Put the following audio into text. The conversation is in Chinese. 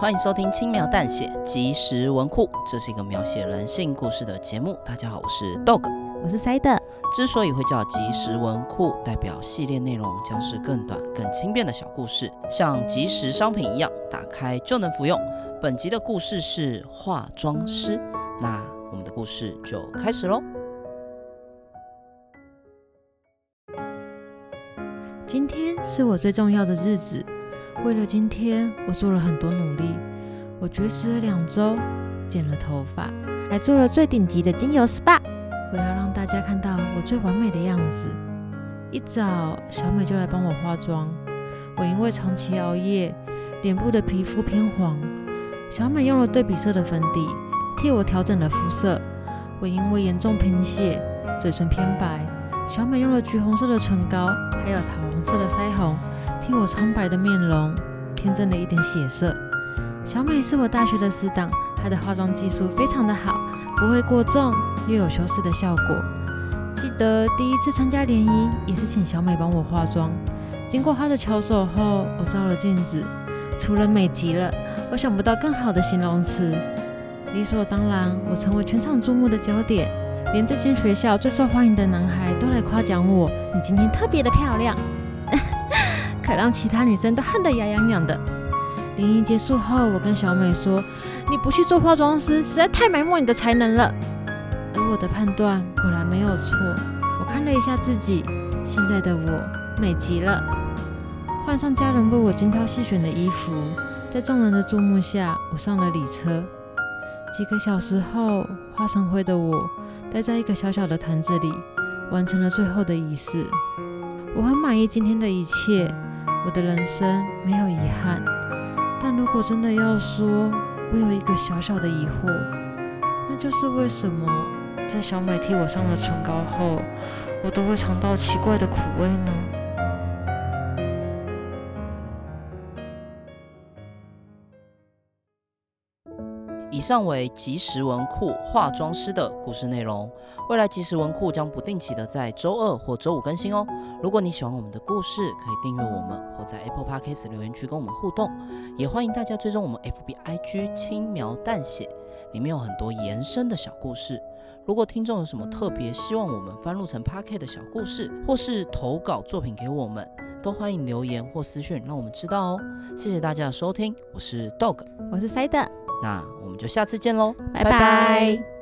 欢迎收听轻描淡写即时文库，这是一个描写人性故事的节目。大家好，我是 Dog，我是 Side。之所以会叫即时文库，代表系列内容将是更短、更轻便的小故事，像即时商品一样，打开就能服用。本集的故事是化妆师，那我们的故事就开始喽。今天是我最重要的日子。为了今天，我做了很多努力。我绝食了两周，剪了头发，还做了最顶级的精油 SPA。我要让大家看到我最完美的样子。一早，小美就来帮我化妆。我因为长期熬夜，脸部的皮肤偏黄。小美用了对比色的粉底，替我调整了肤色。我因为严重贫血，嘴唇偏白。小美用了橘红色的唇膏，还有桃红色的腮红。我苍白的面容添增了一点血色。小美是我大学的死党，她的化妆技术非常的好，不会过重，又有修饰的效果。记得第一次参加联谊，也是请小美帮我化妆。经过她的巧手后，我照了镜子，除了美极了，我想不到更好的形容词。理所当然，我成为全场注目的焦点，连这间学校最受欢迎的男孩都来夸奖我：“你今天特别的漂亮。”可让其他女生都恨得牙痒痒的。联谊结束后，我跟小美说：“你不去做化妆师，实在太埋没你的才能了。”而我的判断果然没有错。我看了一下自己，现在的我美极了。换上家人为我精挑细选的衣服，在众人的注目下，我上了礼车。几个小时后，化成灰的我待在一个小小的坛子里，完成了最后的仪式。我很满意今天的一切。我的人生没有遗憾，但如果真的要说，我有一个小小的疑惑，那就是为什么在小美替我上了唇膏后，我都会尝到奇怪的苦味呢？以上为即时文库化妆师的故事内容。未来即时文库将不定期的在周二或周五更新哦。如果你喜欢我们的故事，可以订阅我们，或在 Apple Podcast 留言区跟我们互动。也欢迎大家追踪我们 FB IG 轻描淡写，里面有很多延伸的小故事。如果听众有什么特别希望我们翻录成 Podcast 的小故事，或是投稿作品给我们，都欢迎留言或私讯让我们知道哦。谢谢大家的收听，我是 Dog，我是 Side。那我们就下次见喽，拜拜。